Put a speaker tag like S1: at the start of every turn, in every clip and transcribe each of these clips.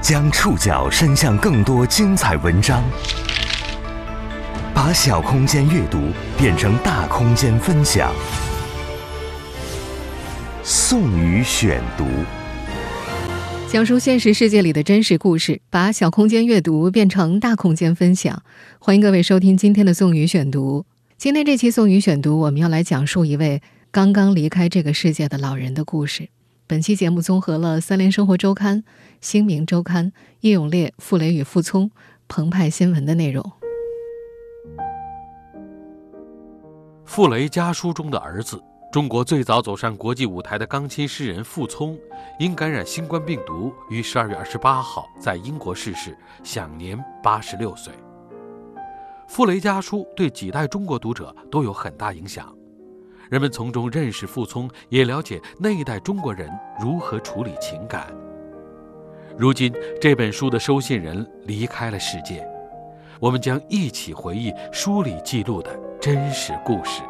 S1: 将触角伸向更多精彩文章，把小空间阅读变成大空间分享。宋宇选读，
S2: 讲述现实世界里的真实故事，把小空间阅读变成大空间分享。欢迎各位收听今天的宋宇选读。今天这期宋宇选读，我们要来讲述一位刚刚离开这个世界的老人的故事。本期节目综合了《三联生活周刊》《新民周刊》叶永烈、傅雷与傅聪、澎湃新闻的内容。
S3: 傅雷家书中的儿子，中国最早走上国际舞台的钢琴诗人傅聪，因感染新冠病毒，于十二月二十八号在英国逝世，享年八十六岁。傅雷家书对几代中国读者都有很大影响。人们从中认识傅聪，也了解那一代中国人如何处理情感。如今这本书的收信人离开了世界，我们将一起回忆书里记录的真实故事。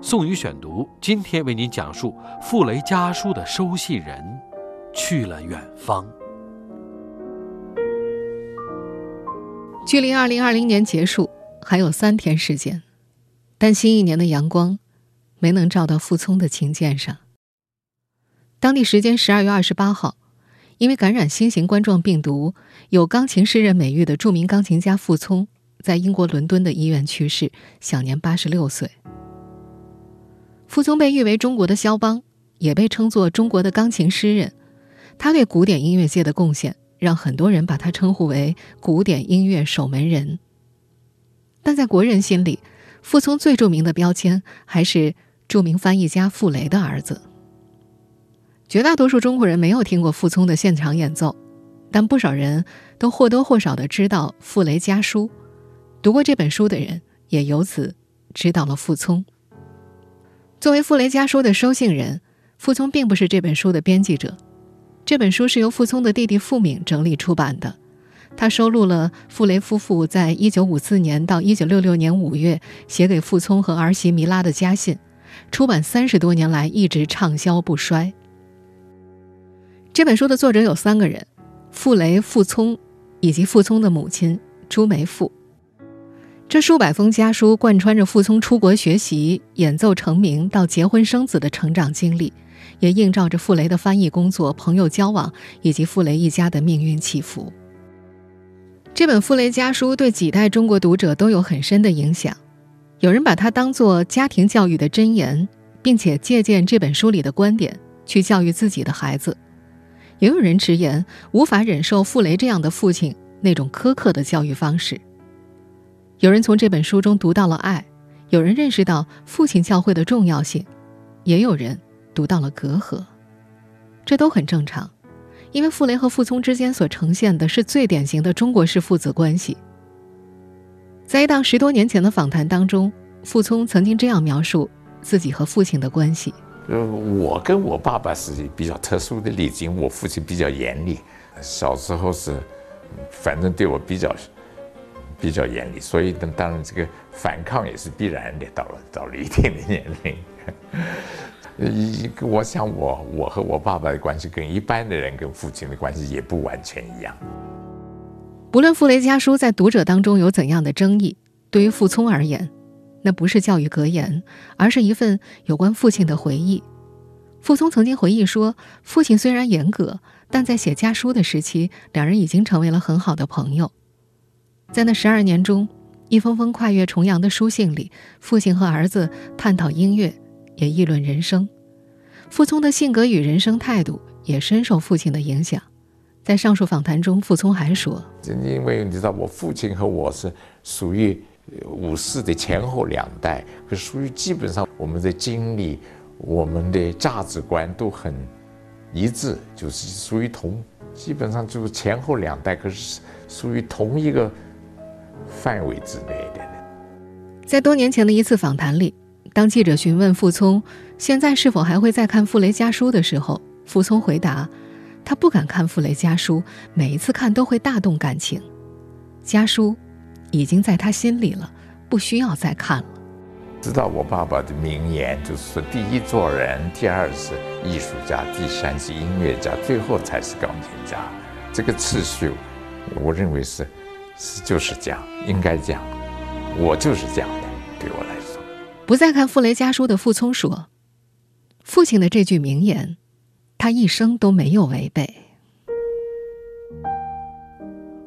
S3: 宋宇选读，今天为您讲述傅雷家书的收信人去了远方。
S2: 距离二零二零年结束还有三天时间，但新一年的阳光。没能照到傅聪的琴键上。当地时间十二月二十八号，因为感染新型冠状病毒，有钢琴诗人美誉的著名钢琴家傅聪，在英国伦敦的医院去世，享年八十六岁。傅聪被誉为中国的肖邦，也被称作中国的钢琴诗人。他对古典音乐界的贡献，让很多人把他称呼为古典音乐守门人。但在国人心里，傅聪最著名的标签还是。著名翻译家傅雷的儿子。绝大多数中国人没有听过傅聪的现场演奏，但不少人都或多或少的知道《傅雷家书》。读过这本书的人，也由此知道了傅聪。作为《傅雷家书》的收信人，傅聪并不是这本书的编辑者。这本书是由傅聪的弟弟傅敏整理出版的，他收录了傅雷夫妇在一九五四年到一九六六年五月写给傅聪和儿媳弥拉的家信。出版三十多年来一直畅销不衰。这本书的作者有三个人：傅雷、傅聪，以及傅聪的母亲朱梅馥。这数百封家书贯穿着傅聪出国学习、演奏成名到结婚生子的成长经历，也映照着傅雷的翻译工作、朋友交往以及傅雷一家的命运起伏。这本《傅雷家书》对几代中国读者都有很深的影响。有人把它当做家庭教育的箴言，并且借鉴这本书里的观点去教育自己的孩子；也有人直言无法忍受傅雷这样的父亲那种苛刻的教育方式。有人从这本书中读到了爱，有人认识到父亲教诲的重要性，也有人读到了隔阂。这都很正常，因为傅雷和傅聪之间所呈现的是最典型的中国式父子关系。在一档十多年前的访谈当中，傅聪曾经这样描述自己和父亲的关系：
S4: 呃，我跟我爸爸是比较特殊的例子，我父亲比较严厉，小时候是，反正对我比较比较严厉，所以呢，当然这个反抗也是必然的。到了到了一定的年龄，一 我想我我和我爸爸的关系跟一般的人跟父亲的关系也不完全一样。
S2: 不论《傅雷家书》在读者当中有怎样的争议，对于傅聪而言，那不是教育格言，而是一份有关父亲的回忆。傅聪曾经回忆说，父亲虽然严格，但在写家书的时期，两人已经成为了很好的朋友。在那十二年中，一封封跨越重洋的书信里，父亲和儿子探讨音乐，也议论人生。傅聪的性格与人生态度也深受父亲的影响。在上述访谈中，傅聪还说：“
S4: 因为你知道，我父亲和我是属于五四的前后两代，可属于基本上我们的经历、我们的价值观都很一致，就是属于同，基本上就是前后两代，可是属于同一个范围之内的。”
S2: 在多年前的一次访谈里，当记者询问傅聪现在是否还会再看《傅雷家书》的时候，傅聪回答。他不敢看傅雷家书，每一次看都会大动感情。家书已经在他心里了，不需要再看了。
S4: 知道我爸爸的名言，就是说：第一做人，第二是艺术家，第三是音乐家，最后才是钢琴家。这个次序，我认为是是就是这样，应该这样，我就是这样的。对我来说，
S2: 不再看傅雷家书的傅聪说：“父亲的这句名言，他一生都没有违背。”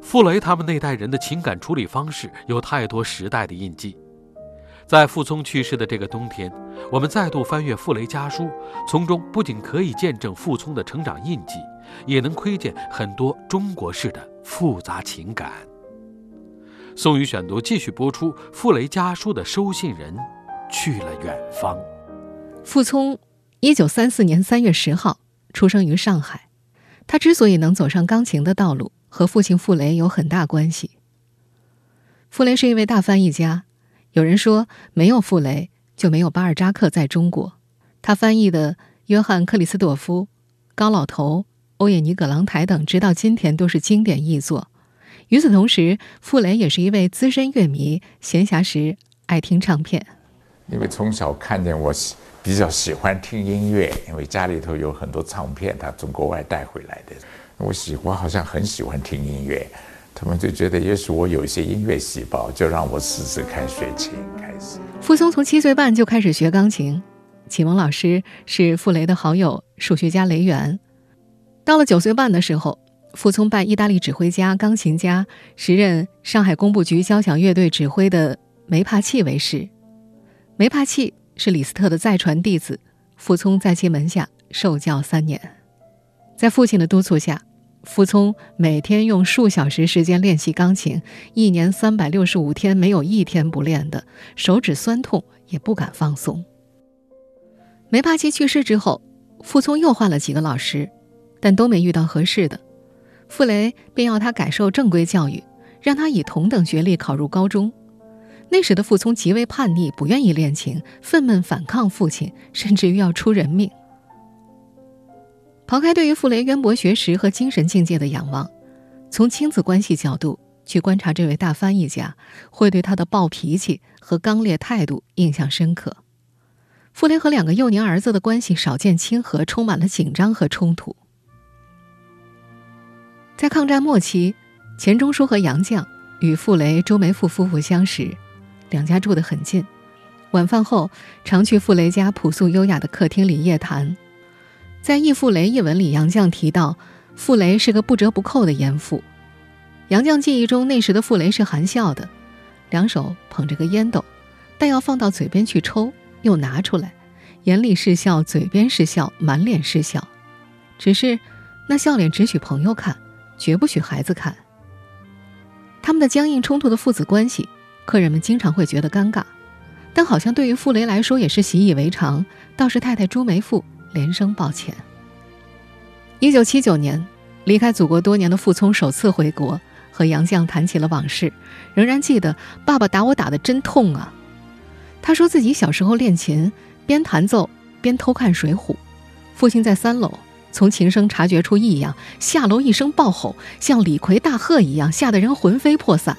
S3: 傅雷他们那代人的情感处理方式有太多时代的印记。在傅聪去世的这个冬天，我们再度翻阅傅雷家书，从中不仅可以见证傅聪的成长印记，也能窥见很多中国式的复杂情感。宋宇选读继续播出：傅雷家书的收信人去了远方。
S2: 傅聪，一九三四年三月十号出生于上海。他之所以能走上钢琴的道路，和父亲傅雷有很大关系。傅雷是一位大翻译家。有人说，没有傅雷就没有巴尔扎克在中国。他翻译的约翰·克里斯朵夫、高老头、欧也尼·葛朗台等，直到今天都是经典译作。与此同时，傅雷也是一位资深乐迷，闲暇时爱听唱片。
S4: 因为从小看见我喜比较喜欢听音乐，因为家里头有很多唱片，他从国外带回来的。我喜欢好像很喜欢听音乐。他们就觉得，也许我有一些音乐细胞，就让我试试看学琴。开始，
S2: 傅聪从七岁半就开始学钢琴，启蒙老师是傅雷的好友数学家雷元。到了九岁半的时候，傅聪拜意大利指挥家、钢琴家、时任上海工部局交响乐队指挥的梅帕契为师。梅帕契是李斯特的再传弟子，傅聪在其门下受教三年，在父亲的督促下。傅聪每天用数小时时间练习钢琴，一年三百六十五天没有一天不练的，手指酸痛也不敢放松。梅帕奇去世之后，傅聪又换了几个老师，但都没遇到合适的，傅雷便要他改受正规教育，让他以同等学历考入高中。那时的傅聪极为叛逆，不愿意练琴，愤懑反抗父亲，甚至于要出人命。抛开对于傅雷渊博学识和精神境界的仰望，从亲子关系角度去观察这位大翻译家，会对他的暴脾气和刚烈态度印象深刻。傅雷和两个幼年儿子的关系少见亲和，充满了紧张和冲突。在抗战末期，钱钟书和杨绛与傅雷、周梅馥夫妇相识，两家住得很近，晚饭后常去傅雷家朴素优雅的客厅里夜谈。在《忆傅雷》一文里，杨绛提到，傅雷是个不折不扣的严父。杨绛记忆中，那时的傅雷是含笑的，两手捧着个烟斗，但要放到嘴边去抽，又拿出来，眼里是笑，嘴边是笑，满脸是笑。只是那笑脸只许朋友看，绝不许孩子看。他们的僵硬冲突的父子关系，客人们经常会觉得尴尬，但好像对于傅雷来说也是习以为常。倒是太太朱梅馥。连声抱歉。一九七九年，离开祖国多年的傅聪首次回国，和杨绛谈起了往事，仍然记得爸爸打我打得真痛啊。他说自己小时候练琴，边弹奏边偷看《水浒》，父亲在三楼，从琴声察觉出异样，下楼一声暴吼，像李逵大喝一样，吓得人魂飞魄散。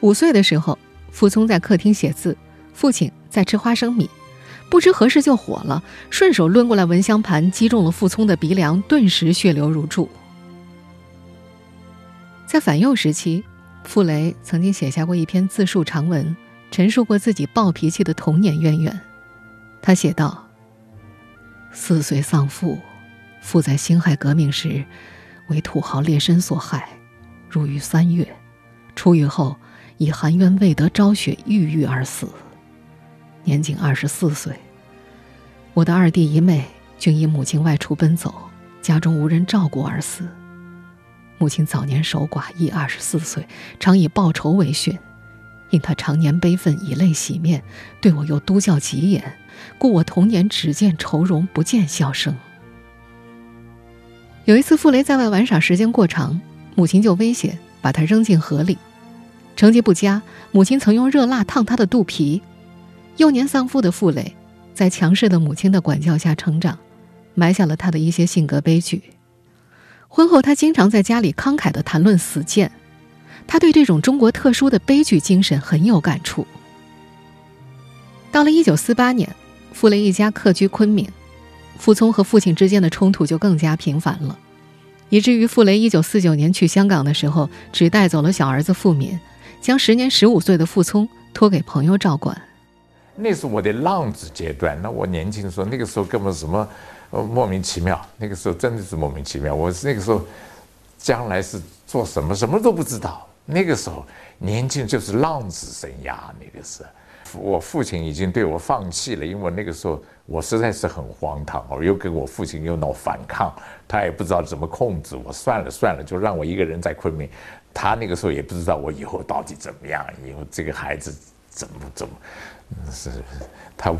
S2: 五岁的时候，傅聪在客厅写字，父亲在吃花生米。不知何时就火了，顺手抡过来蚊香盘，击中了傅聪的鼻梁，顿时血流如注。在反右时期，傅雷曾经写下过一篇自述长文，陈述过自己暴脾气的童年渊源。他写道：“四岁丧父，父在辛亥革命时为土豪劣绅所害，入狱三月，出狱后以含冤未得昭雪，郁郁而死。”年仅二十四岁，我的二弟一妹均因母亲外出奔走，家中无人照顾而死。母亲早年守寡，亦二十四岁，常以报仇为训，因他常年悲愤，以泪洗面，对我又督教极严，故我童年只见愁容，不见笑声。有一次，傅雷在外玩耍时间过长，母亲就威胁把他扔进河里。成绩不佳，母亲曾用热蜡烫他的肚皮。幼年丧父的傅雷，在强势的母亲的管教下成长，埋下了他的一些性格悲剧。婚后，他经常在家里慷慨地谈论死谏，他对这种中国特殊的悲剧精神很有感触。到了1948年，傅雷一家客居昆明，傅聪和父亲之间的冲突就更加频繁了。以至于傅雷1949年去香港的时候，只带走了小儿子傅敏，将时年十五岁的傅聪托给朋友照管。
S4: 那是我的浪子阶段。那我年轻的时候，那个时候根本什么，莫名其妙。那个时候真的是莫名其妙。我那个时候，将来是做什么，什么都不知道。那个时候年轻就是浪子生涯。那个是，我父亲已经对我放弃了，因为那个时候我实在是很荒唐。我又跟我父亲又闹反抗，他也不知道怎么控制我。算了算了，就让我一个人在昆明。他那个时候也不知道我以后到底怎么样，以后这个孩子怎么怎么，是他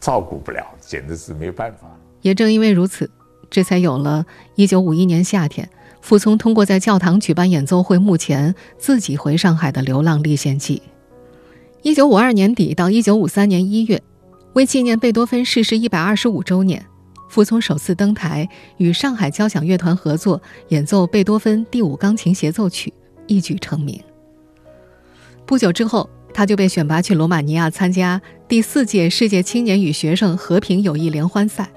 S4: 照顾不了，简直是没办法。
S2: 也正因为如此，这才有了一九五一年夏天。傅聪通过在教堂举办演奏会墓前自己回上海的流浪历险记。一九五二年底到一九五三年一月，为纪念贝多芬逝世一百二十五周年，傅聪首次登台与上海交响乐团合作演奏贝多芬第五钢琴协奏曲，一举成名。不久之后，他就被选拔去罗马尼亚参加第四届世界青年与学生和平友谊联欢赛。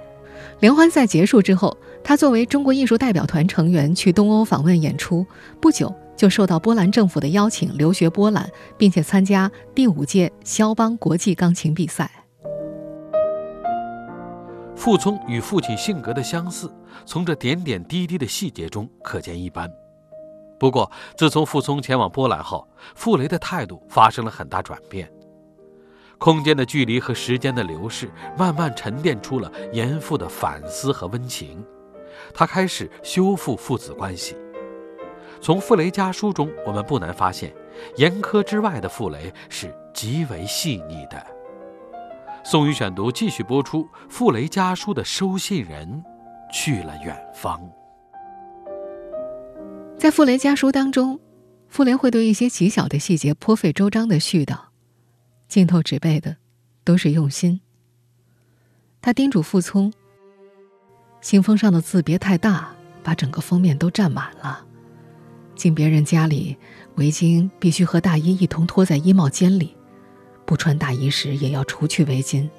S2: 联欢赛结束之后。他作为中国艺术代表团成员去东欧访问演出，不久就受到波兰政府的邀请留学波兰，并且参加第五届肖邦国际钢琴比赛。
S3: 傅聪与父亲性格的相似，从这点点滴滴的细节中可见一斑。不过，自从傅聪前往波兰后，傅雷的态度发生了很大转变。空间的距离和时间的流逝，慢慢沉淀出了严复的反思和温情。他开始修复父子关系。从傅雷家书中，我们不难发现，严苛之外的傅雷是极为细腻的。宋宇选读继续播出：傅雷家书的收信人去了远方。
S2: 在傅雷家书当中，傅雷会对一些极小的细节颇费周章的絮叨，镜头纸背的都是用心。他叮嘱傅聪。信封上的字别太大，把整个封面都占满了。进别人家里，围巾必须和大衣一同拖在衣帽间里，不穿大衣时也要除去围巾。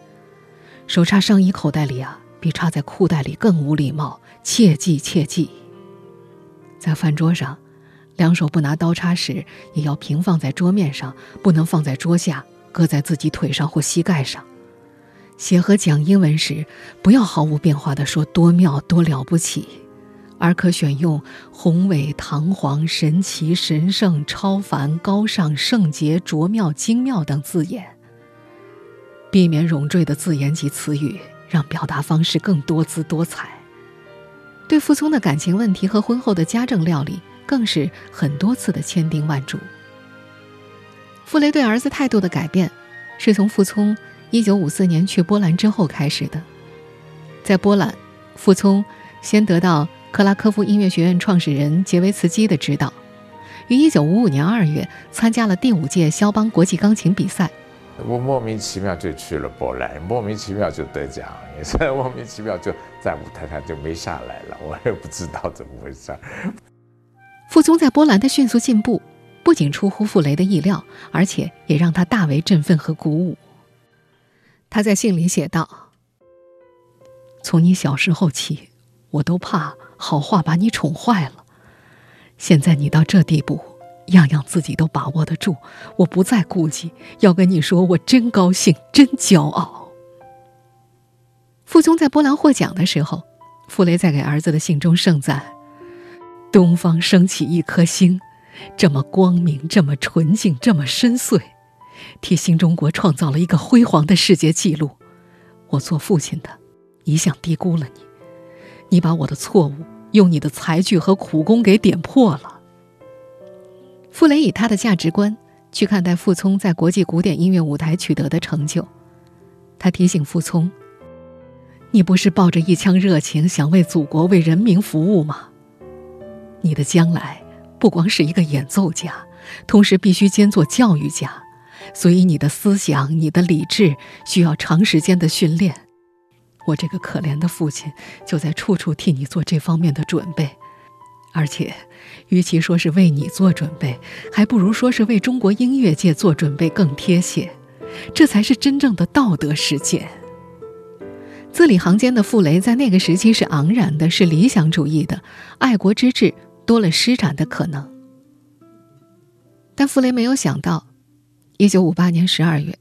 S2: 手插上衣口袋里啊，比插在裤袋里更无礼貌，切记切记。在饭桌上，两手不拿刀叉时，也要平放在桌面上，不能放在桌下，搁在自己腿上或膝盖上。写和讲英文时，不要毫无变化地说多妙多了不起，而可选用宏伟堂皇、神奇神圣、超凡高尚、圣洁卓妙精妙等字眼，避免冗赘的字眼及词语，让表达方式更多姿多彩。对傅聪的感情问题和婚后的家政料理，更是很多次的千叮万嘱。傅雷对儿子态度的改变，是从傅聪。一九五四年去波兰之后开始的，在波兰，傅聪先得到克拉科夫音乐学院创始人杰维茨基的指导，于一九五五年二月参加了第五届肖邦国际钢琴比赛。
S4: 我莫名其妙就去了波兰，莫名其妙就得奖，也是莫名其妙就在舞台上就没下来了，我也不知道怎么回事。
S2: 傅聪在波兰的迅速进步，不仅出乎傅雷的意料，而且也让他大为振奋和鼓舞。他在信里写道：“从你小时候起，我都怕好话把你宠坏了。现在你到这地步，样样自己都把握得住，我不再顾忌。要跟你说，我真高兴，真骄傲。”傅聪在波兰获奖的时候，傅雷在给儿子的信中盛赞：“东方升起一颗星，这么光明，这么纯净，这么深邃。”替新中国创造了一个辉煌的世界纪录，我做父亲的一向低估了你，你把我的错误用你的才具和苦功给点破了。傅雷以他的价值观去看待傅聪在国际古典音乐舞台取得的成就，他提醒傅聪：“你不是抱着一腔热情想为祖国、为人民服务吗？你的将来不光是一个演奏家，同时必须兼做教育家。”所以，你的思想、你的理智需要长时间的训练。我这个可怜的父亲就在处处替你做这方面的准备，而且，与其说是为你做准备，还不如说是为中国音乐界做准备更贴切。这才是真正的道德实践。字里行间的傅雷在那个时期是昂然的，是理想主义的，爱国之志多了施展的可能。但傅雷没有想到，一九五八年十二月，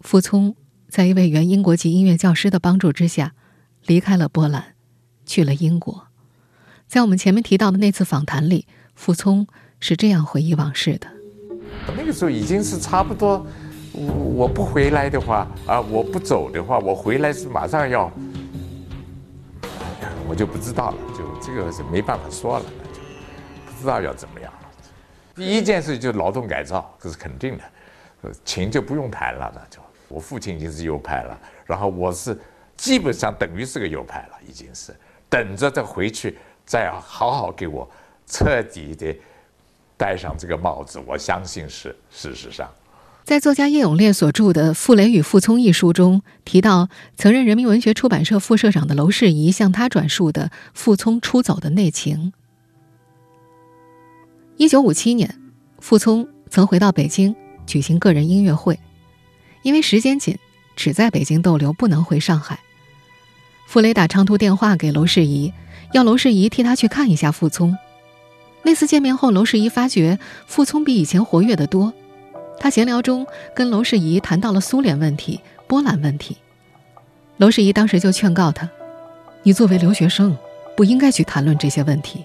S2: 傅聪在一位原英国籍音乐教师的帮助之下，离开了波兰，去了英国。在我们前面提到的那次访谈里，傅聪是这样回忆往事的：
S4: 那个时候已经是差不多。我不回来的话啊，我不走的话，我回来是马上要，我就不知道了，就这个是没办法说了，那就不知道要怎么样了。第一件事就是劳动改造，这是肯定的，情就不用谈了，那就我父亲已经是右派了，然后我是基本上等于是个右派了，已经是等着再回去再好好给我彻底的戴上这个帽子，我相信是事实上。
S2: 在作家叶永烈所著的《傅雷与傅聪》一书中提到，曾任人民文学出版社副社长的娄世仪向他转述的傅聪出走的内情。一九五七年，傅聪曾回到北京举行个人音乐会，因为时间紧，只在北京逗留，不能回上海。傅雷打长途电话给娄世仪，要娄世仪替他去看一下傅聪。那次见面后，娄世仪发觉傅聪比以前活跃得多。他闲聊中跟娄世仪谈到了苏联问题、波兰问题，娄世仪当时就劝告他：“你作为留学生，不应该去谈论这些问题。”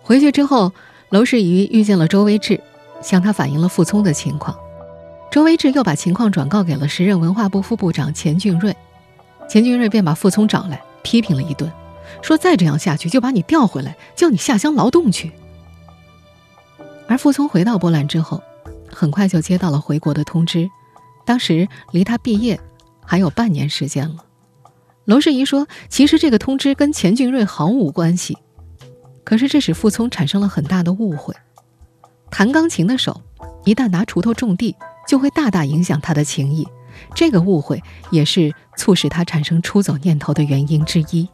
S2: 回去之后，娄世仪遇见了周维志，向他反映了傅聪的情况。周维志又把情况转告给了时任文化部副部长钱俊瑞，钱俊瑞便把傅聪找来批评了一顿，说：“再这样下去，就把你调回来，叫你下乡劳动去。”而傅聪回到波兰之后。很快就接到了回国的通知，当时离他毕业还有半年时间了。娄世仪说：“其实这个通知跟钱俊瑞毫无关系，可是这使傅聪产生了很大的误会。弹钢琴的手一旦拿锄头种地，就会大大影响他的情谊。这个误会也是促使他产生出走念头的原因之一，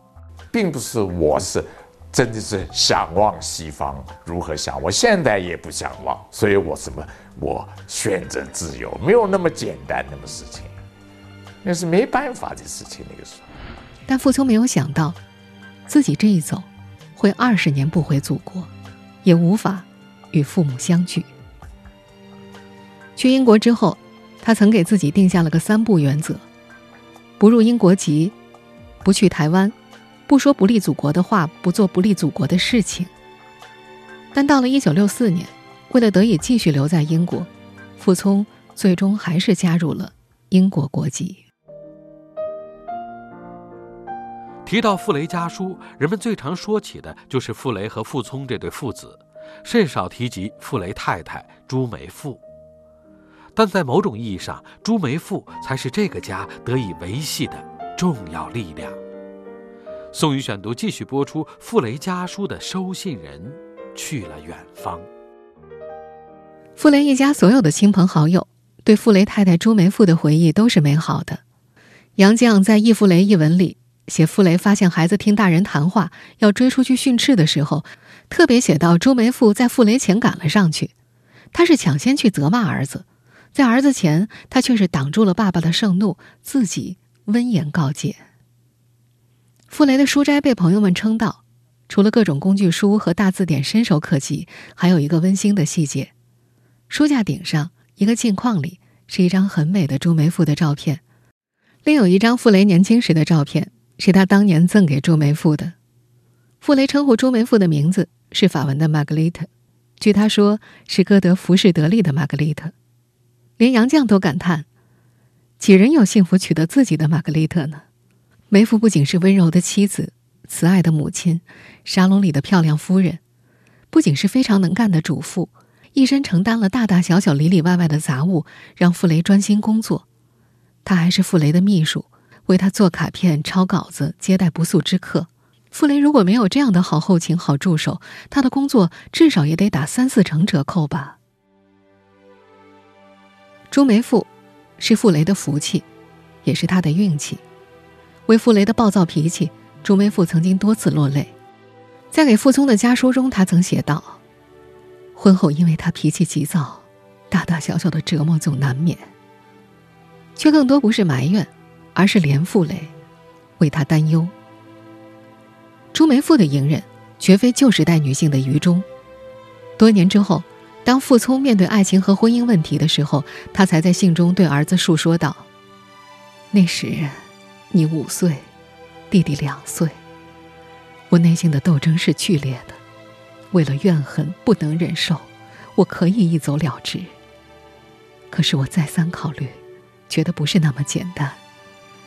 S4: 并不是我是。”真的是想往西方，如何想，我？现在也不想往，所以我什么？我选择自由，没有那么简单，那么事情，那是没办法的事情。那个时候，
S2: 但傅聪没有想到，自己这一走，会二十年不回祖国，也无法与父母相聚。去英国之后，他曾给自己定下了个三不原则：不入英国籍，不去台湾。不说不利祖国的话，不做不利祖国的事情。但到了一九六四年，为了得以继续留在英国，傅聪最终还是加入了英国国籍。
S3: 提到傅雷家书，人们最常说起的就是傅雷和傅聪这对父子，甚少提及傅雷太太朱梅馥。但在某种意义上，朱梅馥才是这个家得以维系的重要力量。宋宇选读继续播出。傅雷家书的收信人去了远方。
S2: 傅雷一家所有的亲朋好友对傅雷太太朱梅馥的回忆都是美好的。杨绛在《忆傅雷》一文里写傅雷发现孩子听大人谈话要追出去训斥的时候，特别写到朱梅馥在傅雷前赶了上去，他是抢先去责骂儿子，在儿子前他却是挡住了爸爸的盛怒，自己温言告诫。傅雷的书斋被朋友们称道，除了各种工具书和大字典伸手可及，还有一个温馨的细节：书架顶上一个镜框里是一张很美的朱梅馥的照片，另有一张傅雷年轻时的照片，是他当年赠给朱梅馥的。傅雷称呼朱梅馥的名字是法文的玛格丽特，据他说是歌德浮士德里的玛格丽特，连杨绛都感叹：几人有幸福取得自己的玛格丽特呢？梅芙不仅是温柔的妻子、慈爱的母亲、沙龙里的漂亮夫人，不仅是非常能干的主妇，一身承担了大大小小里里外外的杂物，让傅雷专心工作。她还是傅雷的秘书，为他做卡片、抄稿子、接待不速之客。傅雷如果没有这样的好后勤、好助手，他的工作至少也得打三四成折扣吧。朱梅馥是傅雷的福气，也是他的运气。为傅雷的暴躁脾气，朱梅馥曾经多次落泪。在给傅聪的家书中，他曾写道：“婚后因为他脾气急躁，大大小小的折磨总难免。却更多不是埋怨，而是怜傅雷。为他担忧。朱梅馥的隐忍，绝非旧时代女性的愚忠。多年之后，当傅聪面对爱情和婚姻问题的时候，他才在信中对儿子述说道：“那时，你五岁，弟弟两岁。我内心的斗争是剧烈的，为了怨恨不能忍受，我可以一走了之。可是我再三考虑，觉得不是那么简单。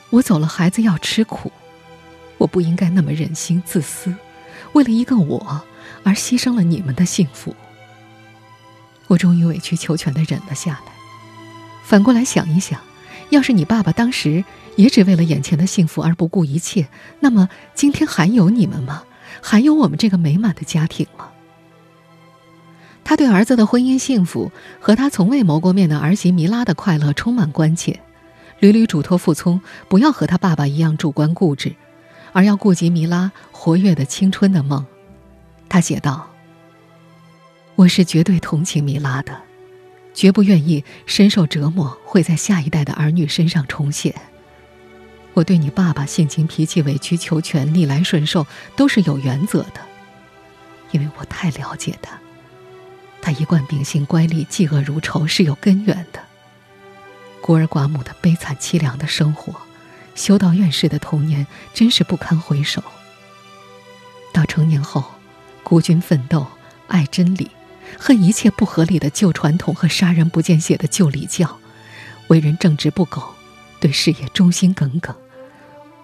S2: 我走了，孩子要吃苦。”我不应该那么忍心自私，为了一个我而牺牲了你们的幸福。我终于委曲求全的忍了下来。反过来想一想，要是你爸爸当时也只为了眼前的幸福而不顾一切，那么今天还有你们吗？还有我们这个美满的家庭吗？他对儿子的婚姻幸福和他从未谋过面的儿媳米拉的快乐充满关切，屡屡嘱托傅聪不要和他爸爸一样主观固执。而要顾及米拉活跃的青春的梦，他写道：“我是绝对同情米拉的，绝不愿意深受折磨会在下一代的儿女身上重现。我对你爸爸性情脾气委曲求全逆来顺受都是有原则的，因为我太了解他，他一贯秉性乖戾嫉恶如仇是有根源的，孤儿寡母的悲惨凄凉的生活。”修道院士的童年真是不堪回首。到成年后，孤军奋斗，爱真理，恨一切不合理的旧传统和杀人不见血的旧礼教，为人正直不苟，对事业忠心耿耿。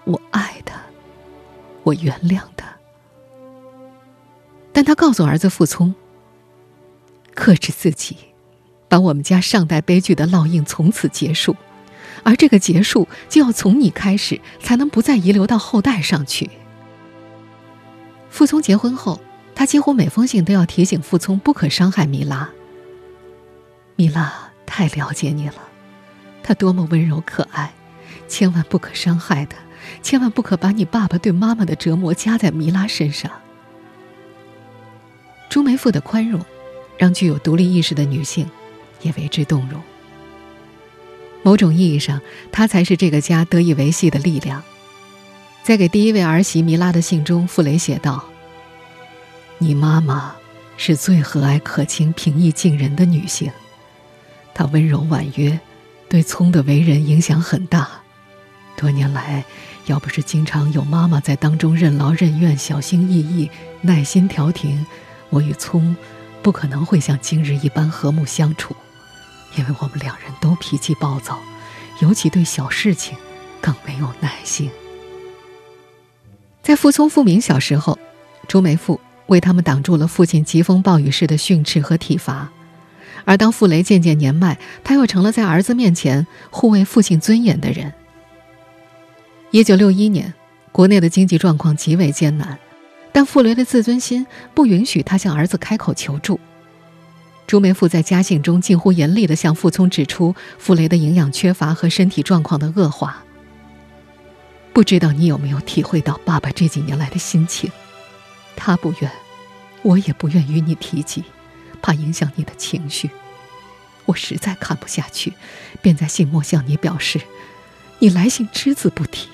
S2: 我爱他，我原谅他。但他告诉儿子傅聪：“克制自己，把我们家上代悲剧的烙印从此结束。”而这个结束就要从你开始，才能不再遗留到后代上去。傅聪结婚后，他几乎每封信都要提醒傅聪不可伤害米拉。米拉太了解你了，她多么温柔可爱，千万不可伤害她，千万不可把你爸爸对妈妈的折磨加在米拉身上。朱梅馥的宽容，让具有独立意识的女性也为之动容。某种意义上，他才是这个家得以维系的力量。在给第一位儿媳米拉的信中，傅雷写道：“你妈妈是最和蔼可亲、平易近人的女性，她温柔婉约，对聪的为人影响很大。多年来，要不是经常有妈妈在当中任劳任怨、小心翼翼、耐心调停，我与聪不可能会像今日一般和睦相处。”因为我们两人都脾气暴躁，尤其对小事情更没有耐心。在傅聪、傅明小时候，朱梅馥为他们挡住了父亲疾风暴雨式的训斥和体罚；而当傅雷渐渐年迈，他又成了在儿子面前护卫父亲尊严的人。一九六一年，国内的经济状况极为艰难，但傅雷的自尊心不允许他向儿子开口求助。朱梅馥在家信中近乎严厉地向傅聪指出傅雷的营养缺乏和身体状况的恶化。不知道你有没有体会到爸爸这几年来的心情？他不愿，我也不愿与你提及，怕影响你的情绪。我实在看不下去，便在信末向你表示，你来信只字不提。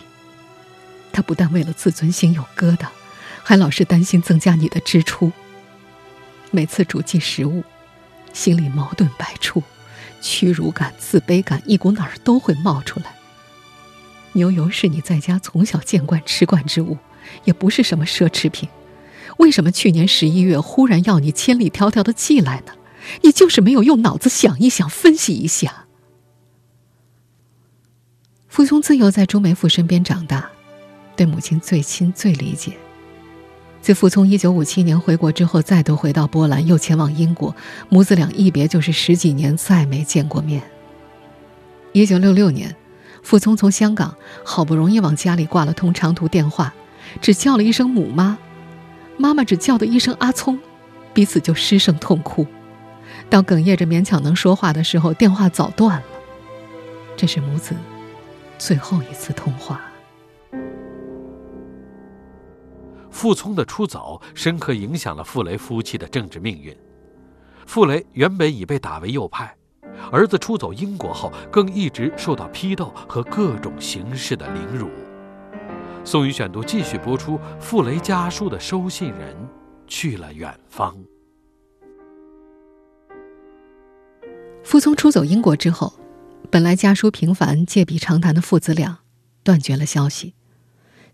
S2: 他不但为了自尊心有疙瘩，还老是担心增加你的支出。每次煮进食物。心里矛盾百出，屈辱感、自卑感一股脑儿都会冒出来。牛油是你在家从小见惯吃惯之物，也不是什么奢侈品。为什么去年十一月忽然要你千里迢迢的寄来呢？你就是没有用脑子想一想、分析一下。傅聪自幼在朱梅馥身边长大，对母亲最亲最理解。自傅聪一九五七年回国之后，再度回到波兰，又前往英国，母子俩一别就是十几年，再没见过面。一九六六年，傅聪从香港好不容易往家里挂了通长途电话，只叫了一声“母妈”，妈妈只叫的一声“阿聪”，彼此就失声痛哭。到哽咽着勉强能说话的时候，电话早断了。这是母子最后一次通话。
S3: 傅聪的出走深刻影响了傅雷夫妻的政治命运。傅雷原本已被打为右派，儿子出走英国后，更一直受到批斗和各种形式的凌辱。宋宇选读继续播出：傅雷家书的收信人去了远方。
S2: 傅聪出走英国之后，本来家书频繁、借笔长谈的父子俩断绝了消息。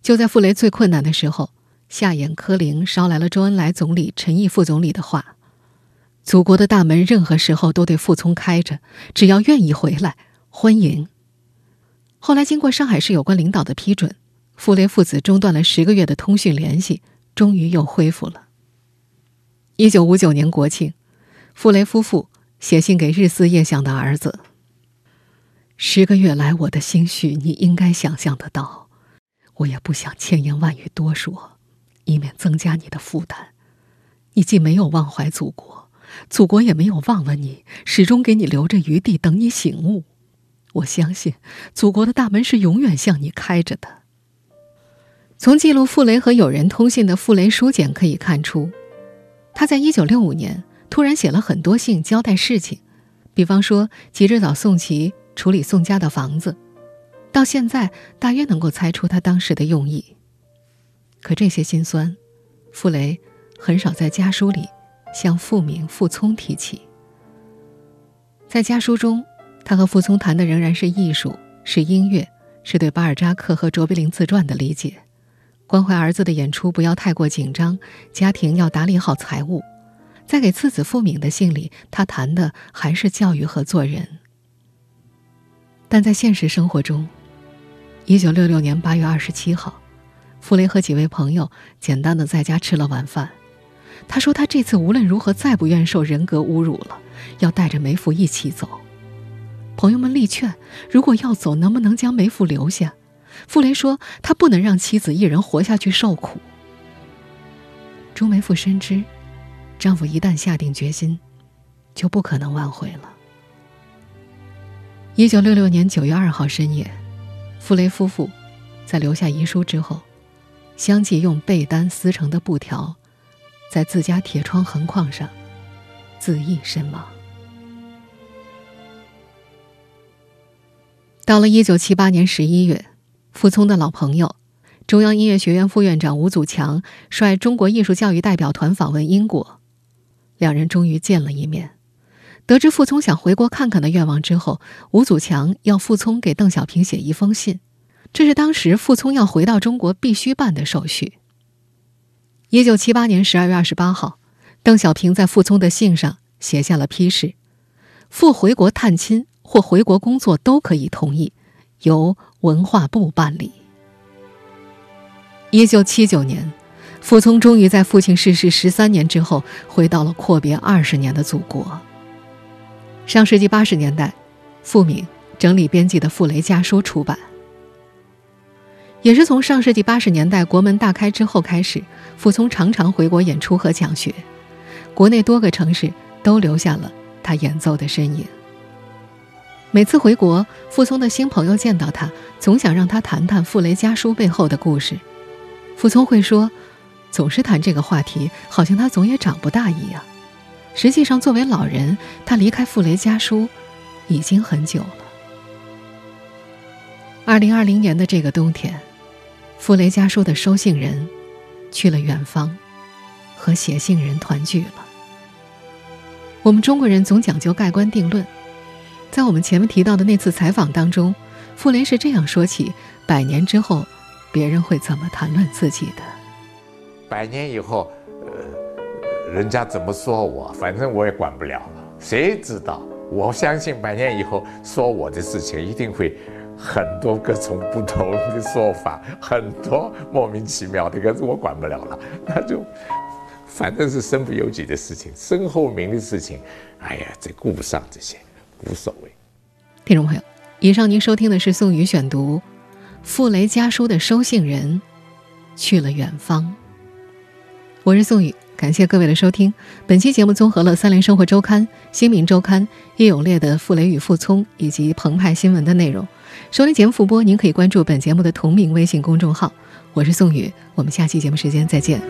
S2: 就在傅雷最困难的时候，夏衍、柯林捎来了周恩来总理、陈毅副总理的话：“祖国的大门任何时候都对傅聪开着，只要愿意回来，欢迎。”后来经过上海市有关领导的批准，傅雷父子中断了十个月的通讯联系，终于又恢复了。一九五九年国庆，傅雷夫妇。写信给日思夜想的儿子。十个月来我的心绪，你应该想象得到。我也不想千言万语多说，以免增加你的负担。你既没有忘怀祖国，祖国也没有忘了你，始终给你留着余地，等你醒悟。我相信，祖国的大门是永远向你开着的。从记录傅雷和友人通信的傅雷书简可以看出，他在一九六五年。突然写了很多信交代事情，比方说急着找宋琦处理宋家的房子，到现在大约能够猜出他当时的用意。可这些心酸，傅雷很少在家书里向傅敏、傅聪提起。在家书中，他和傅聪谈的仍然是艺术，是音乐，是对巴尔扎克和卓别林自传的理解，关怀儿子的演出不要太过紧张，家庭要打理好财务。在给次子傅敏的信里，他谈的还是教育和做人。但在现实生活中，一九六六年八月二十七号，傅雷和几位朋友简单的在家吃了晚饭。他说：“他这次无论如何再不愿受人格侮辱了，要带着梅父一起走。”朋友们力劝：“如果要走，能不能将梅父留下？”傅雷说：“他不能让妻子一人活下去受苦。”朱梅父深知。丈夫一旦下定决心，就不可能挽回了。一九六六年九月二号深夜，傅雷夫妇在留下遗书之后，相继用被单撕成的布条，在自家铁窗横框上自缢身亡。到了一九七八年十一月，傅聪的老朋友、中央音乐学院副院长吴祖强率中国艺术教育代表团访问英国。两人终于见了一面。得知傅聪想回国看看的愿望之后，吴祖强要傅聪给邓小平写一封信，这是当时傅聪要回到中国必须办的手续。一九七八年十二月二十八号，邓小平在傅聪的信上写下了批示：赴回国探亲或回国工作都可以同意，由文化部办理。一九七九年。傅聪终于在父亲逝世十三年之后，回到了阔别二十年的祖国。上世纪八十年代，傅敏整理编辑的《傅雷家书》出版。也是从上世纪八十年代国门大开之后开始，傅聪常常回国演出和讲学，国内多个城市都留下了他演奏的身影。每次回国，傅聪的新朋友见到他，总想让他谈谈《傅雷家书》背后的故事。傅聪会说。总是谈这个话题，好像他总也长不大一样。实际上，作为老人，他离开傅雷家书已经很久了。二零二零年的这个冬天，傅雷家书的收信人去了远方，和写信人团聚了。我们中国人总讲究盖棺定论，在我们前面提到的那次采访当中，傅雷是这样说起百年之后别人会怎么谈论自己的。
S4: 百年以后，呃，人家怎么说我，反正我也管不了，谁知道？我相信百年以后说我的事情，一定会很多各种不同的说法，很多莫名其妙的，可是我管不了了，那就反正是身不由己的事情，身后名的事情，哎呀，这顾不上这些，无所谓。
S2: 听众朋友，以上您收听的是宋宇选读《傅雷家书》的收信人去了远方。我是宋宇，感谢各位的收听。本期节目综合了《三联生活周刊》《新民周刊》叶永烈的《傅雷与傅聪》以及澎湃新闻的内容。收听节目复播，您可以关注本节目的同名微信公众号。我是宋宇，我们下期节目时间再见。